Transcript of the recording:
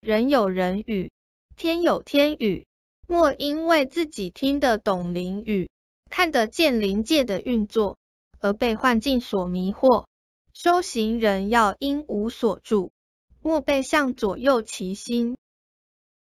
人有人语，天有天语，莫因为自己听得懂灵语，看得见灵界的运作，而被幻境所迷惑，修行人要因无所住，莫被向左右其心。